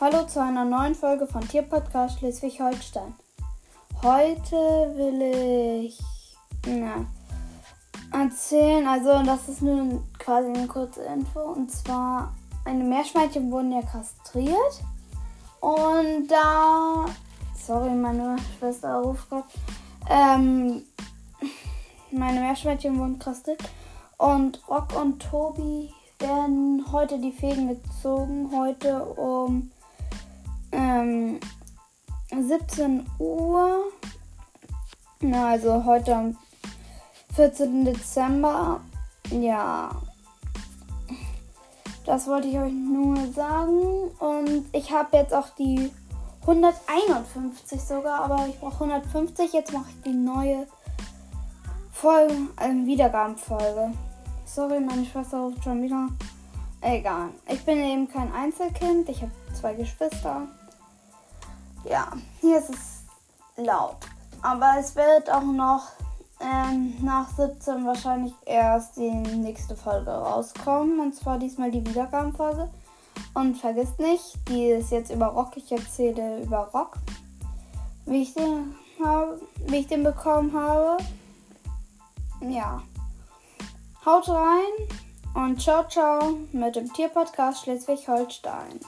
Hallo zu einer neuen Folge von Tierpodcast Schleswig-Holstein. Heute will ich na, erzählen, also das ist nur quasi eine kurze Info. Und zwar, meine Meerschweinchen wurden ja kastriert. Und da, sorry, meine Schwester ruft gerade. Ähm, meine Meerschweinchen wurden kastriert. Und Rock und Tobi werden heute die Fäden gezogen. Heute um ähm, 17 Uhr. Na, also heute am 14. Dezember. Ja. Das wollte ich euch nur sagen. Und ich habe jetzt auch die 151 sogar, aber ich brauche 150. Jetzt mache ich die neue Folge, also Wiedergabenfolge. Sorry, meine Schwester ruft schon wieder. Egal. Ich bin eben kein Einzelkind. Ich habe zwei Geschwister. Ja, hier ist es laut. Aber es wird auch noch ähm, nach 17 wahrscheinlich erst die nächste Folge rauskommen. Und zwar diesmal die Wiedergabenfolge. Und vergisst nicht, die ist jetzt über Rock. Ich erzähle über Rock. Wie ich den, habe, wie ich den bekommen habe. Ja. Haut rein und ciao, ciao mit dem Tierpodcast Schleswig-Holstein.